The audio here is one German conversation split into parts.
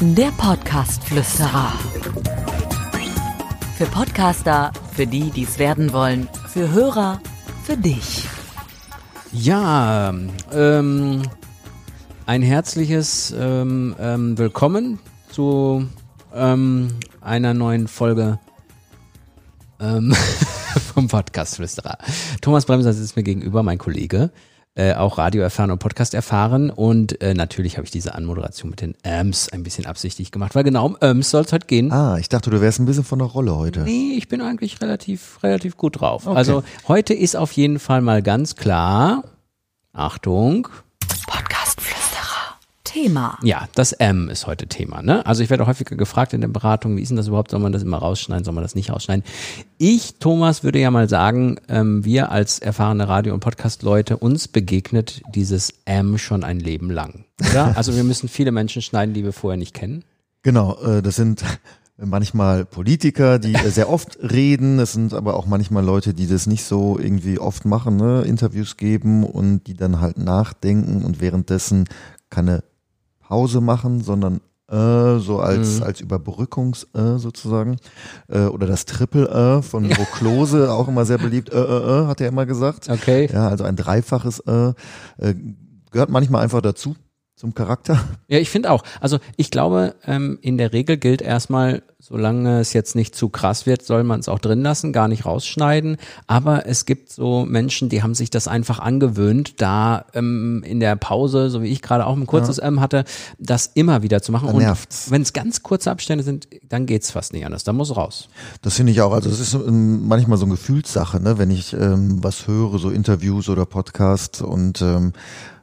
Der Podcast-Flüsterer. Für Podcaster, für die, die es werden wollen, für Hörer, für dich. Ja, ähm, ein herzliches ähm, ähm, Willkommen zu ähm, einer neuen Folge ähm, vom Podcast Flüsterer. Thomas Bremser sitzt mir gegenüber, mein Kollege, äh, auch Radio erfahren und Podcast erfahren und äh, natürlich habe ich diese Anmoderation mit den Ams ein bisschen absichtlich gemacht, weil genau um Ams soll es heute gehen. Ah, ich dachte, du wärst ein bisschen von der Rolle heute. Nee, ich bin eigentlich relativ, relativ gut drauf. Also heute ist auf jeden Fall mal ganz klar, Achtung. Thema. Ja, das M ist heute Thema. Ne? Also ich werde häufiger gefragt in den Beratungen, wie ist denn das überhaupt? Soll man das immer rausschneiden? Soll man das nicht rausschneiden? Ich, Thomas, würde ja mal sagen, ähm, wir als erfahrene Radio- und Podcast-Leute, uns begegnet dieses M schon ein Leben lang. Oder? Also wir müssen viele Menschen schneiden, die wir vorher nicht kennen. Genau, äh, das sind manchmal Politiker, die sehr oft reden. Es sind aber auch manchmal Leute, die das nicht so irgendwie oft machen, ne? Interviews geben und die dann halt nachdenken und währenddessen keine Pause machen, sondern äh, so als, Mhm. als Überbrückungs äh, sozusagen. Äh, oder das Triple äh von Bo Klose, auch immer sehr beliebt, äh, äh, äh, hat er immer gesagt. Okay. Ja, also ein dreifaches äh, äh, gehört manchmal einfach dazu, zum Charakter. Ja, ich finde auch. Also ich glaube, ähm, in der Regel gilt erstmal, solange es jetzt nicht zu krass wird, soll man es auch drin lassen, gar nicht rausschneiden. Aber es gibt so Menschen, die haben sich das einfach angewöhnt, da ähm, in der Pause, so wie ich gerade auch ein kurzes M hatte, das immer wieder zu machen. Da Und wenn es ganz kurze Abstände sind, dann geht's fast nicht anders. Da muss raus. Das finde ich auch. Also es ist ähm, manchmal so eine Gefühlssache, ne? wenn ich ähm, was höre, so Interviews oder Podcasts und ähm,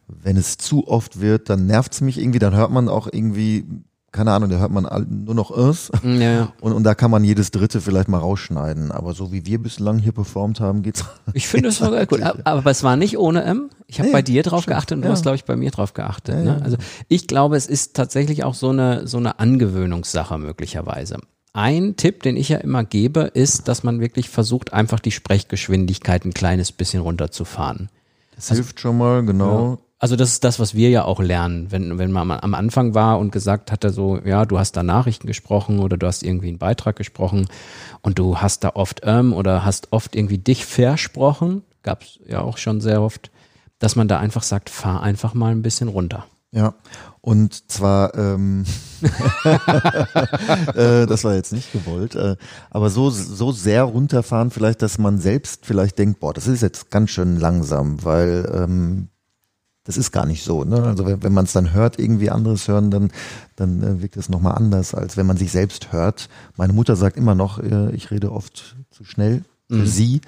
wenn es zu oft wird, dann nervt's mich irgendwie, dann hört man auch irgendwie, keine Ahnung, da hört man nur noch es Ja. und, und da kann man jedes dritte vielleicht mal rausschneiden. Aber so wie wir bislang hier performt haben, geht's. Ich finde es sogar gut. Aber aber es war nicht ohne M. Ich habe Nee, bei dir drauf stimmt. geachtet und du Ja. hast, glaube ich, bei mir drauf geachtet. Ja, ne? Also ich glaube, es ist tatsächlich auch so eine, so eine Angewöhnungssache möglicherweise. Ein Tipp, den ich ja immer gebe, ist, dass man wirklich versucht, einfach die Sprechgeschwindigkeit ein kleines bisschen runterzufahren. Das hilft schon mal, genau. Also das ist das, was wir ja auch lernen, wenn, wenn man am Anfang war und gesagt hatte so, ja, du hast da Nachrichten gesprochen oder du hast irgendwie einen Beitrag gesprochen und du hast da oft ähm oder hast oft irgendwie dich versprochen, gab's ja auch schon sehr oft, dass man da einfach sagt, fahr einfach mal ein bisschen runter. Ja, und zwar, ähm, äh, das war jetzt nicht gewollt, äh, aber so, so sehr runterfahren vielleicht, dass man selbst vielleicht denkt, boah, das ist jetzt ganz schön langsam, weil ähm, das ist gar nicht so. Ne? Also wenn, wenn man es dann hört, irgendwie anderes hören, dann, dann äh, wirkt es nochmal anders, als wenn man sich selbst hört. Meine Mutter sagt immer noch, äh, ich rede oft zu schnell für sie,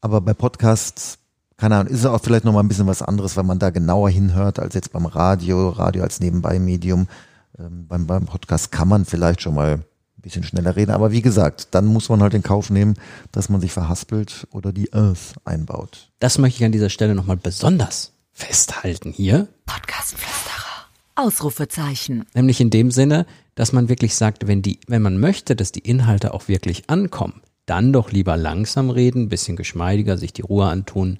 aber bei Podcasts keine Ahnung, ist es auch vielleicht nochmal ein bisschen was anderes, weil man da genauer hinhört als jetzt beim Radio, Radio als Nebenbei-Medium. Ähm, beim, beim Podcast kann man vielleicht schon mal ein bisschen schneller reden, aber wie gesagt, dann muss man halt in Kauf nehmen, dass man sich verhaspelt oder die Earth einbaut. Das möchte ich an dieser Stelle nochmal besonders festhalten hier. Podcast-Flüsterer. Ausrufezeichen. Nämlich in dem Sinne, dass man wirklich sagt, wenn die, wenn man möchte, dass die Inhalte auch wirklich ankommen, dann doch lieber langsam reden, bisschen geschmeidiger, sich die Ruhe antun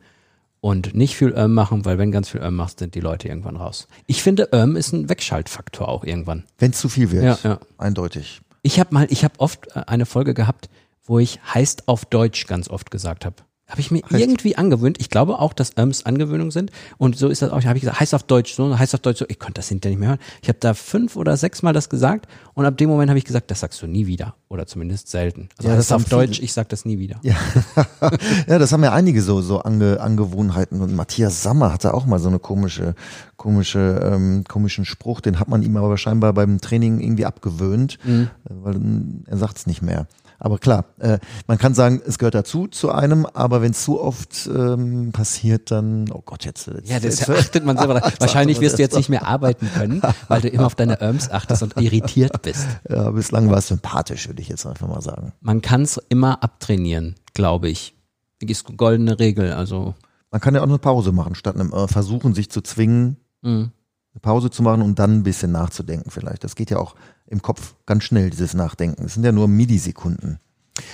und nicht viel Öm machen, weil wenn ganz viel Öm machst, sind die Leute irgendwann raus. Ich finde, Öm ist ein Wegschaltfaktor auch irgendwann. Wenn es zu viel wird, Ja, ja. eindeutig. Ich habe mal, ich habe oft äh, eine Folge gehabt, wo ich heißt auf Deutsch ganz oft gesagt habe. Habe ich mir irgendwie angewöhnt. Ich glaube auch, dass Öms Angewöhnung sind. Und so ist das auch. Habe ich gesagt, heißt auf Deutsch so, heißt auf Deutsch so. Ich konnte das hinterher nicht mehr hören. Ich habe da fünf oder sechs Mal das gesagt. Und ab dem Moment habe ich gesagt, das sagst du nie wieder. Oder zumindest selten. Also Ja, heißt das auf haben Deutsch, viele. ich sag das nie wieder. Ja, ja das haben ja einige so, so Ange, Angewohnheiten. Und Matthias Sammer hatte auch mal so eine komische, komische, ähm, komischen Spruch. Den hat man ihm aber scheinbar beim Training irgendwie abgewöhnt, äh, weil ähm, er sagt es nicht mehr. Aber klar, äh, man kann sagen, es gehört dazu zu einem, aber wenn es zu oft ähm, passiert, dann, oh Gott, jetzt. jetzt Ja, das jetzt, achtet man selber. Wahrscheinlich wirst du jetzt nicht mehr arbeiten können, weil du immer auf deine Öms achtest und irritiert bist. Ja, bislang war es sympathisch, würde ich jetzt einfach mal sagen. Man kann es immer abtrainieren, glaube ich. Die ist goldene Regel. Also Man kann ja auch eine Pause machen, statt einem äh, Versuchen, sich zu zwingen, mh. Eine Pause zu machen und dann ein bisschen nachzudenken vielleicht. Das geht ja auch im Kopf ganz schnell, dieses Nachdenken. Es sind ja nur Millisekunden.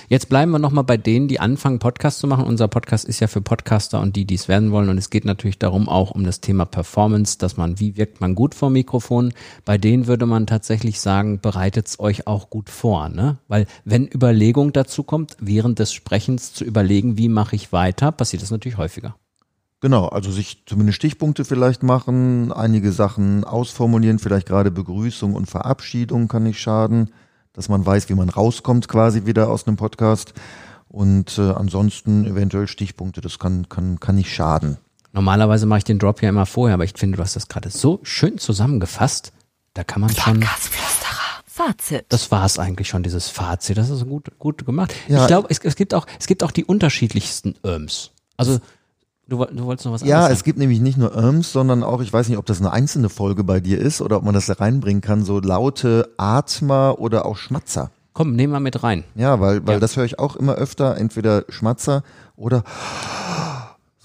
Jetzt bleiben wir nochmal bei denen, die anfangen, Podcast zu machen. Unser Podcast ist ja für Podcaster und die, die es werden wollen. Und es geht natürlich darum auch um das Thema Performance, dass man, wie wirkt man gut vor Mikrofon. Bei denen würde man tatsächlich sagen, bereitet es euch auch gut vor. Ne? Weil wenn Überlegung dazu kommt, während des Sprechens zu überlegen, wie mache ich weiter, passiert das natürlich häufiger. Genau, also sich zumindest Stichpunkte vielleicht machen, einige Sachen ausformulieren, vielleicht gerade Begrüßung und Verabschiedung kann nicht schaden dass man weiß, wie man rauskommt quasi wieder aus einem Podcast. Und äh, ansonsten eventuell Stichpunkte, das kann, kann, kann nicht schaden. Normalerweise mache ich den Drop ja immer vorher, aber ich finde, du hast das gerade so schön zusammengefasst. Da kann man schon. Fazit. Das war es eigentlich schon, dieses Fazit. Das ist gut, gut gemacht. Ja. Ich glaube, es, es gibt auch, es gibt auch die unterschiedlichsten Öms. Also Du, du wolltest noch was Ja, es gibt nämlich nicht nur Irms, sondern auch, ich weiß nicht, ob das eine einzelne Folge bei dir ist oder ob man das da reinbringen kann, so laute Atmer oder auch Schmatzer. Komm, nehmen wir mit rein. Ja, weil, weil Ja. das höre ich auch immer öfter, entweder Schmatzer oder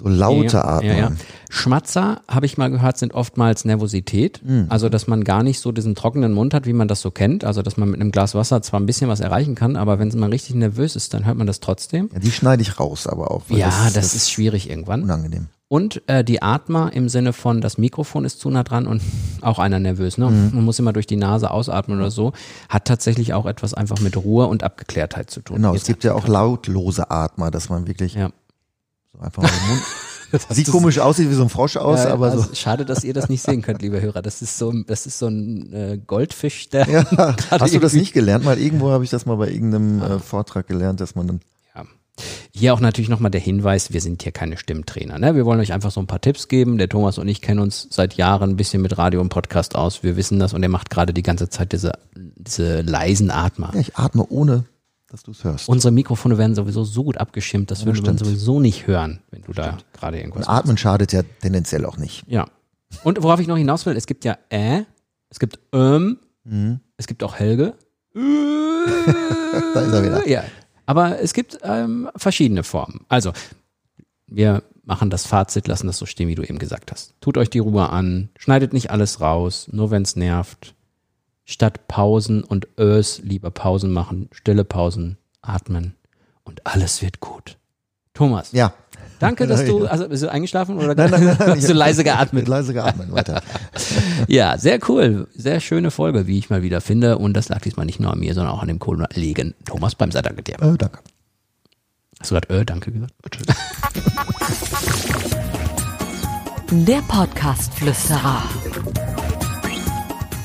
so laute ja, Atmen. Ja, ja. Schmatzer, habe ich mal gehört, sind oftmals Nervosität. Hm. Also, dass man gar nicht so diesen trockenen Mund hat, wie man das so kennt. Also, dass man mit einem Glas Wasser zwar ein bisschen was erreichen kann, aber wenn man richtig nervös ist, dann hört man das trotzdem. Ja, die schneide ich raus, aber auch. Ja, das, ist schwierig irgendwann. unangenehm. Und äh, die Atmer im Sinne von, das Mikrofon ist zu nah dran und auch einer nervös. Ne? Mhm. Man muss immer durch die Nase ausatmen oder so. Hat tatsächlich auch etwas einfach mit Ruhe und Abgeklärtheit zu tun. Genau, es Jetzt- gibt ja auch lautlose Atmer, dass man wirklich Ja. So einfach mal den Mund. Sieht komisch aus, sieht wie so ein Frosch aus, Ja, aber so. also Schade, dass ihr das nicht sehen könnt, liebe Hörer. Das ist so, das ist so ein äh, Goldfisch, der Ja, hast du das nicht gelernt? Mal irgendwo habe ich das mal bei irgendeinem äh, Vortrag gelernt, dass man dann. Ja. Hier auch natürlich nochmal der Hinweis, wir sind hier keine Stimmtrainer. Ne? Wir wollen euch einfach so ein paar Tipps geben. Der Thomas und ich kennen uns seit Jahren ein bisschen mit Radio und Podcast aus. Wir wissen das und er macht gerade die ganze Zeit diese, diese leisen Atmer. Ja, ich atme ohne, dass du es hörst. Unsere Mikrofone werden sowieso so gut abgeschirmt, das würde man stimmt. sowieso nicht hören, wenn du da gerade irgendwas Und atmen schadet ja tendenziell auch nicht. Ja. Und worauf ich noch hinaus will, es gibt ja äh, es gibt ähm, Mhm. es gibt auch Helge. Da ist er wieder. Ja. Aber es gibt ähm, verschiedene Formen. Also, wir machen das Fazit, lassen das so stehen, wie du eben gesagt hast. Tut euch die Ruhe an, schneidet nicht alles raus, nur wenn es nervt. Statt Pausen und Ös lieber Pausen machen, stille Pausen, atmen und alles wird gut. Thomas, Ja. danke, dass du, also bist du eingeschlafen oder Nein, nein, nein, nein. hast du leise geatmet? leise geatmet, weiter. Ja, sehr cool. Sehr schöne Folge, wie ich mal wieder finde. Und das lag diesmal nicht nur an mir, sondern auch an dem Kollegen Thomas Bremser. Danke dir. Äh, danke. Hast du gerade äh, danke gesagt? Der Podcast-Flüsterer.